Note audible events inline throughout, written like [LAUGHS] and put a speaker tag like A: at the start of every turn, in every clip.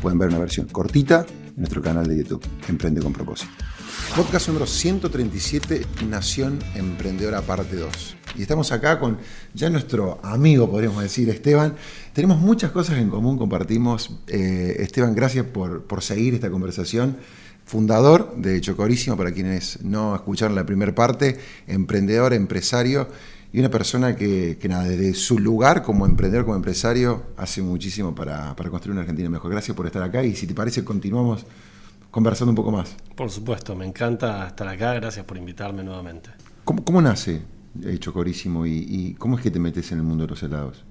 A: pueden ver una versión cortita en nuestro canal de YouTube, Emprende con propósito. Podcast número 137, Nación Emprendedora Parte 2. Y estamos acá con ya nuestro amigo, podríamos decir, Esteban. Tenemos muchas cosas en común, compartimos. Eh, Esteban, gracias por, por seguir esta conversación fundador de Chocorísimo, para quienes no escucharon la primera parte, emprendedor, empresario y una persona que, nada, desde su lugar como emprendedor, como empresario, hace muchísimo para, para, construir una Argentina mejor. Gracias por estar acá y si te parece, continuamos conversando un poco más.
B: Por supuesto, me encanta estar acá, gracias por invitarme nuevamente.
A: ¿Cómo, cómo nace Chocorísimo y, y cómo es que te metes en el mundo de los helados?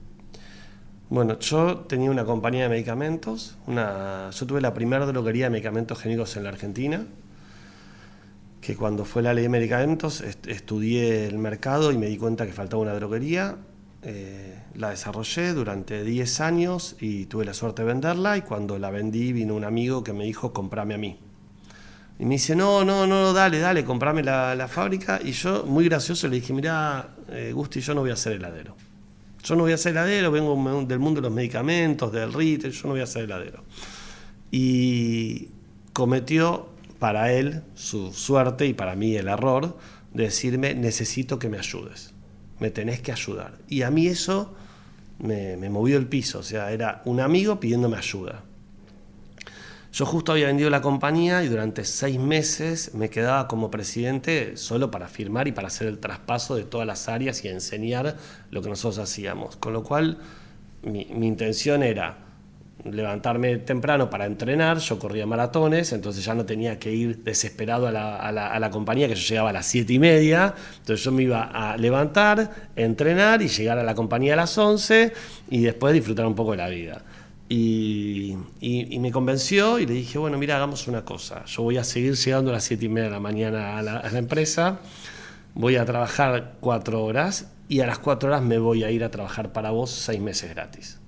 B: Bueno, yo tenía una compañía de medicamentos, una, yo tuve la primera droguería de medicamentos genéricos en la Argentina, que cuando fue la ley de medicamentos estudié el mercado y me di cuenta que faltaba una droguería, eh, la desarrollé durante 10 años y tuve la suerte de venderla y cuando la vendí vino un amigo que me dijo comprame a mí. Y me dice, no, no, no, dale, dale, comprame la, fábrica. Y yo, muy gracioso, le dije, mira, eh, Gusti, yo no voy a ser heladero. Yo no voy a ser heladero, vengo del mundo de los medicamentos, del retail, yo no voy a ser heladero. Y cometió para él su suerte y para mí el error de decirme, necesito que me ayudes me tenés que ayudar. Y a mí eso me, movió el piso, o sea, era un amigo pidiéndome ayuda. Yo justo había vendido la compañía y durante seis meses me quedaba como presidente solo para firmar y para hacer el traspaso de todas las áreas y enseñar lo que nosotros hacíamos. Con lo cual mi intención era levantarme temprano para entrenar, yo corría maratones, entonces ya no tenía que ir desesperado a la, compañía, que yo llegaba a las siete y media, entonces yo me iba a levantar, entrenar y llegar a la compañía a las 11 y después disfrutar un poco de la vida. Y, me convenció y le dije, bueno, mira, hagamos una cosa, yo voy a seguir llegando a las siete y media de la mañana a la, a la empresa, voy a trabajar cuatro horas y a las cuatro horas me voy a ir a trabajar para vos seis meses gratis.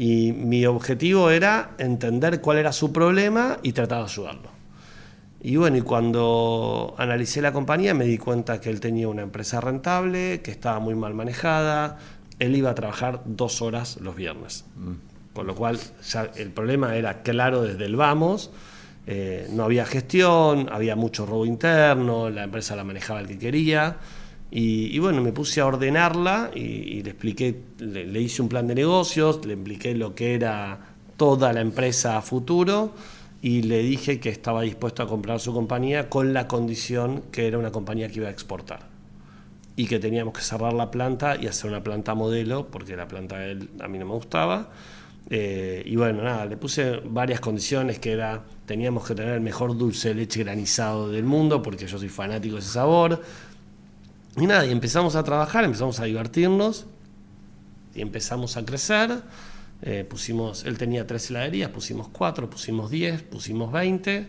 B: Y mi objetivo era entender cuál era su problema y tratar de ayudarlo. Y bueno, y cuando analicé la compañía me di cuenta que él tenía una empresa rentable, que estaba muy mal manejada, él iba a trabajar dos horas los viernes. Mm. Con lo cual ya el problema era claro desde el vamos, eh, no había gestión, había mucho robo interno, la empresa la manejaba el que quería. Y, bueno, me puse a ordenarla y, le expliqué, le, hice un plan de negocios, le expliqué lo que era toda la empresa a futuro y le dije que estaba dispuesto a comprar su compañía con la condición que era una compañía que iba a exportar y que teníamos que cerrar la planta y hacer una planta modelo porque la planta de él a mí no me gustaba. Eh, y bueno, nada, le puse varias condiciones que era, teníamos que tener el mejor dulce de leche granizado del mundo porque yo soy fanático de ese sabor y nada, y empezamos a trabajar, empezamos a divertirnos y empezamos a crecer. Eh, pusimos, él tenía tres heladerías, pusimos cuatro, pusimos diez, pusimos veinte.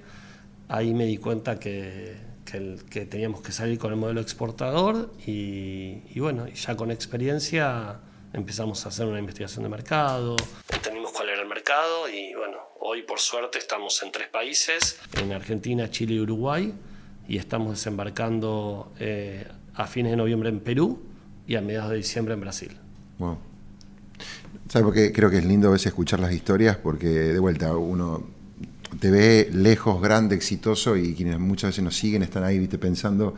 B: Ahí me di cuenta que, que, teníamos que salir con el modelo exportador y, y, bueno, ya con experiencia empezamos a hacer una investigación de mercado, entendimos cuál era el mercado y bueno, hoy por suerte estamos en tres países, en Argentina, Chile y Uruguay y estamos desembarcando eh, a fines de noviembre en Perú y a mediados de diciembre en Brasil.
A: Wow. ¿Sabes por qué creo que es lindo a veces escuchar las historias? Porque de vuelta uno te ve lejos, grande, exitoso y quienes muchas veces nos siguen están ahí ¿viste? pensando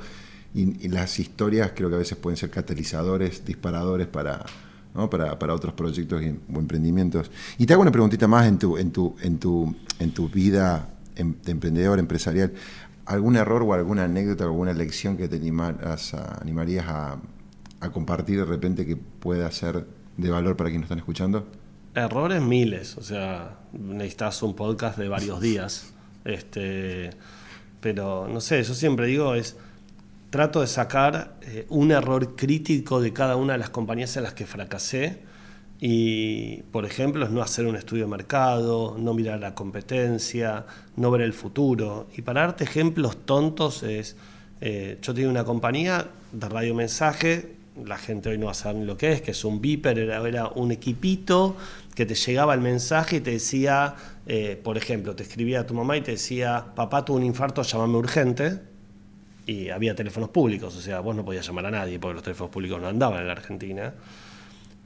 A: y, las historias creo que a veces pueden ser catalizadores, disparadores para, para, para, otros proyectos o emprendimientos. Y te hago una preguntita más en tu, en tu, en tu, en tu vida em, emprendedor, empresarial, ¿algún error o alguna anécdota, alguna lección que te animarías a, compartir de repente que pueda ser de valor para quienes están escuchando?
B: Errores miles, o sea, necesitas un podcast de varios días. Este, pero no sé, yo siempre digo es trato de sacar eh, un error crítico de cada una de las compañías en las que fracasé y, por ejemplo, es no hacer un estudio de mercado, no mirar la competencia, no ver el futuro. Y para darte ejemplos tontos es, eh, yo tenía una compañía de radiomensaje, la gente hoy no va ni lo que es, que es un beeper, era, era un equipito que te llegaba el mensaje y te decía, eh, por ejemplo, te escribía a tu mamá y te decía, papá tuvo un infarto, llámame urgente. Y había teléfonos públicos, o sea, vos no podías llamar a nadie porque los teléfonos públicos no andaban en la Argentina.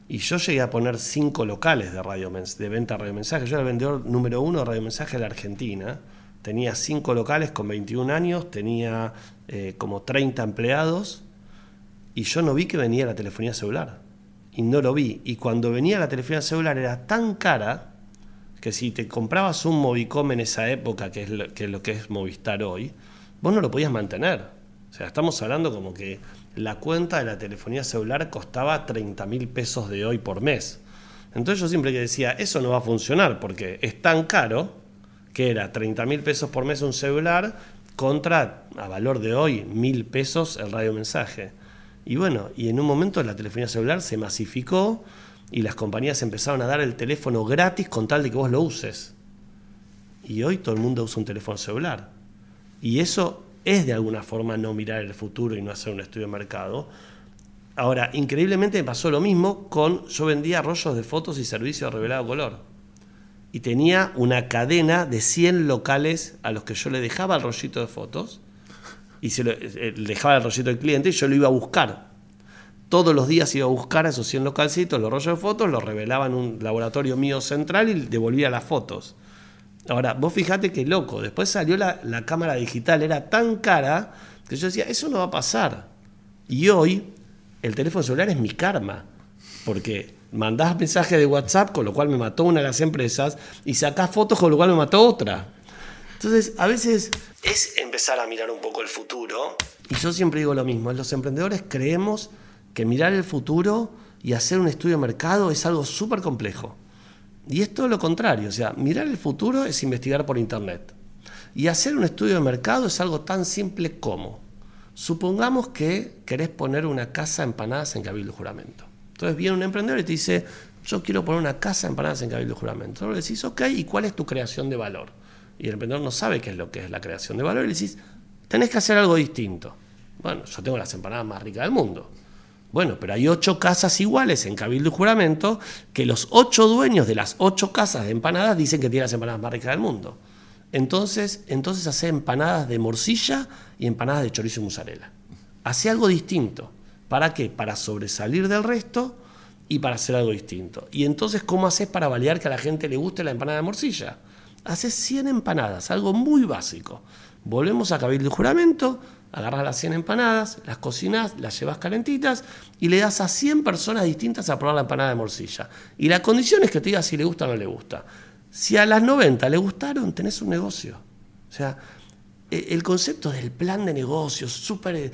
B: Y yo llegué a poner cinco locales de, radio, de venta de radiomensajes. Yo era el vendedor número uno de radiomensajes de la Argentina. Tenía cinco locales con 21 años, tenía eh, como 30 empleados y yo no vi que venía la telefonía celular y no lo vi. Y cuando venía la telefonía celular era tan cara que si te comprabas un Movicom en esa época, que es lo que es, lo que es Movistar hoy, vos no lo podías mantener. Sea, estamos hablando como que la cuenta de la telefonía celular costaba 30 mil pesos de hoy por mes. Entonces yo siempre decía, eso no va a funcionar porque es tan caro que era 30 mil pesos por mes un celular contra, a valor de hoy, mil pesos el radiomensaje. Y bueno, y en un momento la telefonía celular se masificó y las compañías empezaron a dar el teléfono gratis con tal de que vos lo uses. Y hoy todo el mundo usa un teléfono celular. Y eso es de alguna forma no mirar el futuro y no hacer un estudio de mercado. Ahora, increíblemente me pasó lo mismo con, yo vendía rollos de fotos y servicios revelado color. Y tenía una cadena de 100 locales a los que yo le dejaba el rollito de fotos y se lo, eh, dejaba el rollito del cliente y yo lo iba a buscar. Todos los días iba a buscar a esos 100 localcitos, los rollos de fotos, los revelaba en un laboratorio mío central y devolvía las fotos. Ahora, vos fijate qué loco, después salió la, la cámara digital, era tan cara que yo decía, eso no va a pasar. Y hoy el teléfono celular es mi karma, porque mandás mensajes de WhatsApp, con lo cual me mató una de las empresas, y sacás fotos, con lo cual me mató otra. Entonces, a veces es empezar a mirar un poco el futuro. Y yo siempre digo lo mismo, los emprendedores creemos que mirar el futuro y hacer un estudio de mercado es algo súper complejo. Y es todo lo contrario, o sea, mirar el futuro es investigar por Internet. Y hacer un estudio de mercado es algo tan simple como, supongamos que querés poner una casa de empanadas en Cabildo Juramento. Entonces viene un emprendedor y te dice, yo quiero poner una casa de empanadas en Cabildo Juramento. Entonces le decís, ok, ¿y cuál es tu creación de valor? y el emprendedor no sabe qué es lo que es la creación de valor, y le decís, tenés que hacer algo distinto. Bueno, yo tengo las empanadas más ricas del mundo. Bueno, pero hay ocho casas iguales en Cabildo y Juramento que los ocho dueños de las ocho casas de empanadas dicen que tienen las empanadas más ricas del mundo. Entonces, entonces hace empanadas de morcilla y empanadas de chorizo y mozzarella. Hace algo distinto. ¿Para qué? Para sobresalir del resto y para hacer algo distinto. Y entonces, ¿cómo haces para validar que a la gente le guste la empanada de morcilla? haces 100 empanadas, algo muy básico. Volvemos a cabildo y juramento, agarras las 100 empanadas, las cocinas, las llevas calentitas y le das a 100 personas distintas a probar la empanada de morcilla. Y la condición es que te diga si le gusta o no le gusta. Si a las 90 le gustaron, tenés un negocio. O sea, e, el concepto del plan de negocios, súper... Eh,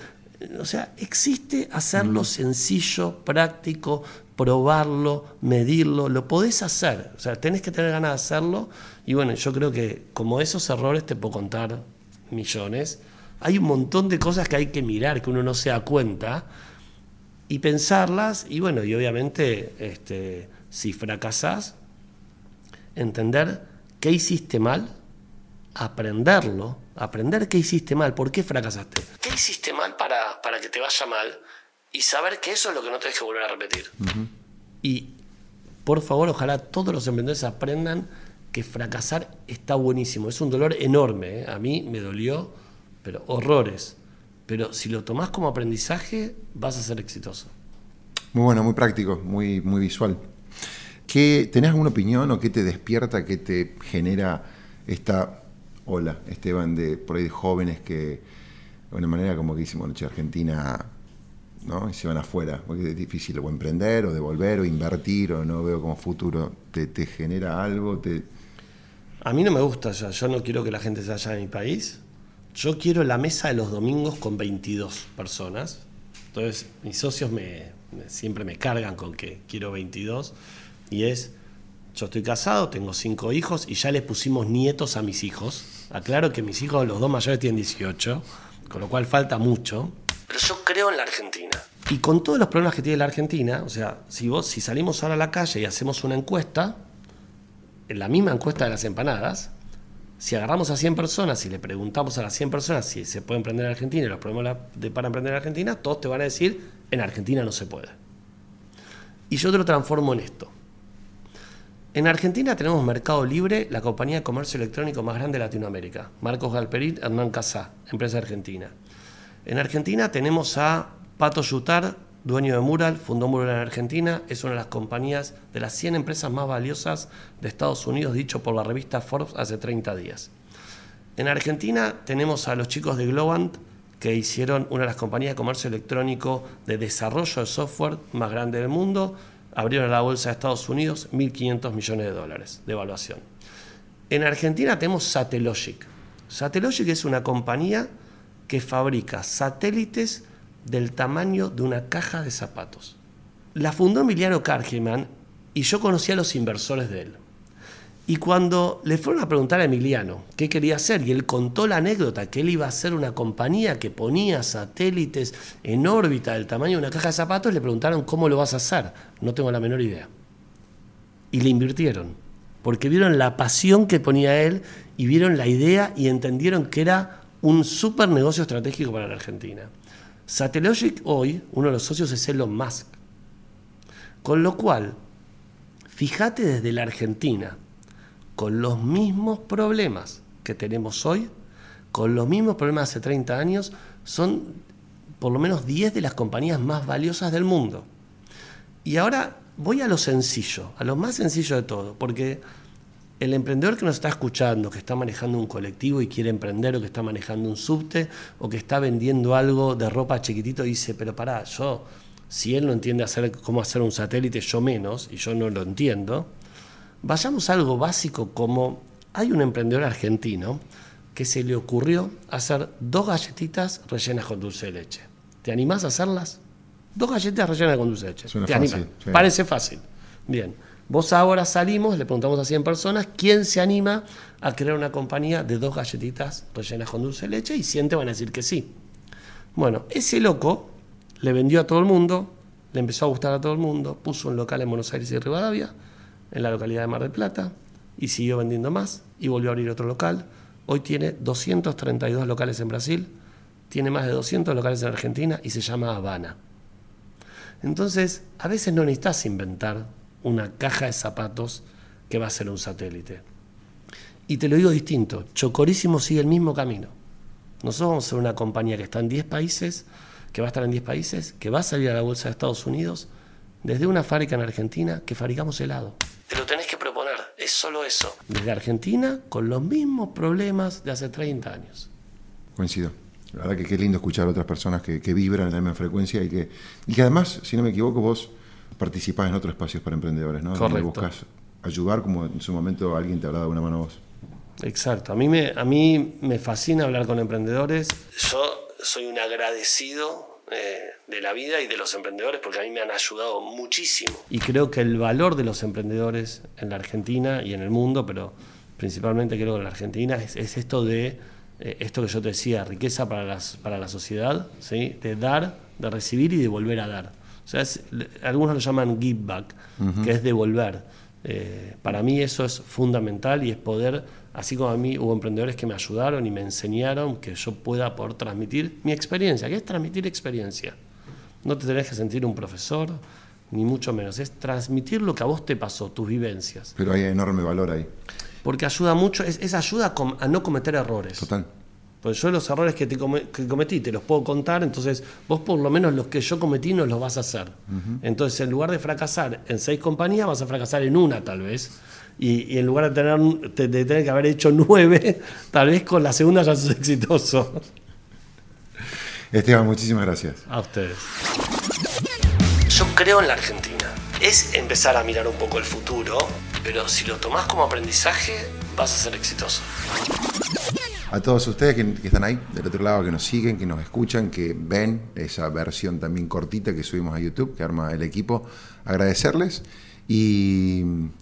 B: o sea, existe hacerlo sencillo, práctico, probarlo, medirlo, lo podés hacer. O sea, tenés que tener ganas de hacerlo y bueno, yo creo que como esos errores te puedo contar millones. Hay un montón de cosas que hay que mirar, que uno no se da cuenta, y pensarlas, y bueno, y obviamente este, si fracasás, entender qué hiciste mal, aprenderlo, aprender qué hiciste mal, por qué fracasaste. ¿Qué hiciste mal para, para que te vaya mal? Y saber que eso es lo que no tienes que volver a repetir. Y por favor, ojalá todos los emprendedores aprendan que fracasar está buenísimo. Es un dolor enorme. ¿eh? A mí me dolió, pero horrores. Pero si lo tomás como aprendizaje, vas a ser exitoso.
A: Muy bueno, muy práctico, muy, muy visual. ¿Qué, ¿Tenés alguna opinión o qué te despierta, qué te genera esta ola, Esteban, de por ahí de jóvenes que, de una manera como que hicimos Noche Argentina, ¿no? y se van afuera? Porque es difícil o emprender, o devolver, o invertir, o no veo como futuro. ¿Te, te genera algo? Te,
B: A mí no me gusta ya, yo no quiero que la gente se vaya de mi país. Yo quiero la mesa de los domingos con 22 personas. Entonces, mis socios me, siempre me cargan con que quiero 22. Y es, yo estoy casado, tengo cinco hijos y ya le pusimos nietos a mis hijos. Aclaro que mis hijos, los dos mayores, tienen 18, con lo cual falta mucho. Pero yo creo en la Argentina. Y con todos los problemas que tiene la Argentina, o sea, si vos, si salimos ahora a la calle y hacemos una encuesta, en la misma encuesta de las empanadas, si agarramos a 100 personas y le preguntamos a las 100 personas si se puede emprender en Argentina y los problemas de, para emprender en Argentina, todos te van a decir, en Argentina no se puede. Y yo te lo transformo en esto. En Argentina tenemos Mercado Libre, la compañía de comercio electrónico más grande de Latinoamérica. Marcos Galperit, Hernán Casá, empresa argentina. En Argentina tenemos a Pato Yutar, dueño de Mural, fundó Mural en Argentina, es una de las compañías de las 100 empresas más valiosas de Estados Unidos, dicho por la revista Forbes hace 30 días. En Argentina tenemos a los chicos de Globant, que hicieron una de las compañías de comercio electrónico de desarrollo de software más grande del mundo, abrieron la bolsa de Estados Unidos 1.500 millones de dólares de evaluación. En Argentina tenemos Satellogic. Satellogic es una compañía que fabrica satélites del tamaño de una caja de zapatos. La fundó Emiliano Cargeman y yo conocí a los inversores de él. Y cuando le fueron a preguntar a Emiliano qué quería hacer, y él contó la anécdota que él iba a hacer una compañía que ponía satélites en órbita del tamaño de una caja de zapatos, le preguntaron cómo lo vas a hacer. No tengo la menor idea. Y le invirtieron, porque vieron la pasión que ponía él y vieron la idea y entendieron que era un súper negocio estratégico para la Argentina. Satellogic hoy, uno de los socios es Elon Musk. Con lo cual, fíjate desde la Argentina, con los mismos problemas que tenemos hoy, con los mismos problemas hace 30 años, son por lo menos 10 de las compañías más valiosas del mundo. Y ahora voy a lo sencillo, a lo más sencillo de todo, porque el emprendedor que nos está escuchando, que está manejando un colectivo y quiere emprender, o que está manejando un subte, o que está vendiendo algo de ropa chiquitito, dice, pero pará, yo, si él no entiende hacer, cómo hacer un satélite, yo menos, y yo no lo entiendo, vayamos a algo básico como hay un emprendedor argentino que se le ocurrió hacer dos galletitas rellenas con dulce de leche. ¿Te animás a hacerlas? Dos galletitas rellenas con dulce de leche. ¿Te fácil, Parece fácil. Bien. Vos ahora salimos, le preguntamos a 100 personas, ¿quién se anima a crear una compañía de dos galletitas rellenas con dulce de leche? Y 100 te van a decir que sí. Bueno, ese loco le vendió a todo el mundo, le empezó a gustar a todo el mundo, puso un local en Buenos Aires y Rivadavia, en la localidad de Mar del Plata, y siguió vendiendo más, y volvió a abrir otro local. Hoy tiene 232 locales en Brasil, tiene más de 200 locales en Argentina y se llama Habana. Entonces, a veces no necesitas inventar una caja de zapatos que va a ser un satélite. Y te lo digo distinto, Chocorísimo sigue el mismo camino. Nosotros vamos a ser una compañía que está en 10 países, que va a estar en 10 países, que va a salir a la bolsa de Estados Unidos, desde una fábrica en Argentina que fabricamos helado. Te lo tenés que proponer, es solo eso. Desde Argentina, con los mismos problemas de hace 30 años.
A: Coincido. La verdad que qué lindo escuchar a otras personas que, vibran en la misma frecuencia y que, y que además, si no me equivoco, vos participás en otros espacios para emprendedores, ¿no?
B: Correcto.
A: buscas ayudar como en su momento alguien te habrá dado una mano a vos.
B: Exacto. A mí me, a mí me fascina hablar con emprendedores. Yo soy un agradecido eh, de la vida y de los emprendedores porque a mí me han ayudado muchísimo. Y creo que el valor de los emprendedores en la Argentina y en el mundo, pero principalmente creo que en la Argentina, es, esto de, eh, esto que yo te decía, riqueza para, las, para la sociedad, ¿sí? de dar, de recibir y de volver a dar. O sea, algunos lo llaman give back, que es devolver. Eh, para mí eso es fundamental y es poder, así como a mí hubo emprendedores que me ayudaron y me enseñaron que yo pueda poder transmitir mi experiencia, que es transmitir experiencia. No te tenés que sentir un profesor, ni mucho menos, es transmitir lo que a vos te pasó, tus vivencias.
A: Pero hay enorme valor ahí.
B: Porque ayuda mucho, es, ayuda a no cometer errores.
A: Total.
B: Pues yo los errores que, te cometí te los puedo contar, entonces vos por lo menos los que yo cometí no los vas a hacer. Entonces en lugar de fracasar en seis compañías, vas a fracasar en una tal vez. Y, en lugar de tener, de tener que haber hecho nueve, [LAUGHS] tal vez con la segunda ya sos exitoso.
A: Esteban, muchísimas gracias.
B: A ustedes. Yo creo en la Argentina. Es empezar a mirar un poco el futuro, pero si lo tomás como aprendizaje, vas a ser exitoso.
A: A todos ustedes que, están ahí del otro lado, que nos siguen, que nos escuchan, que ven esa versión también cortita que subimos a YouTube, que arma el equipo, agradecerles. Y,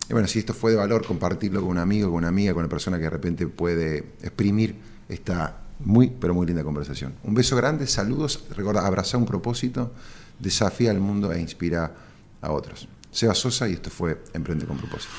A: bueno, si esto fue de valor, compartirlo con un amigo, con una amiga, con una persona que de repente puede exprimir esta muy, pero muy linda conversación. Un beso grande, saludos, recuerda, abraza un propósito, desafía al mundo e inspira a otros. Seba Sosa y esto fue Emprende con propósito.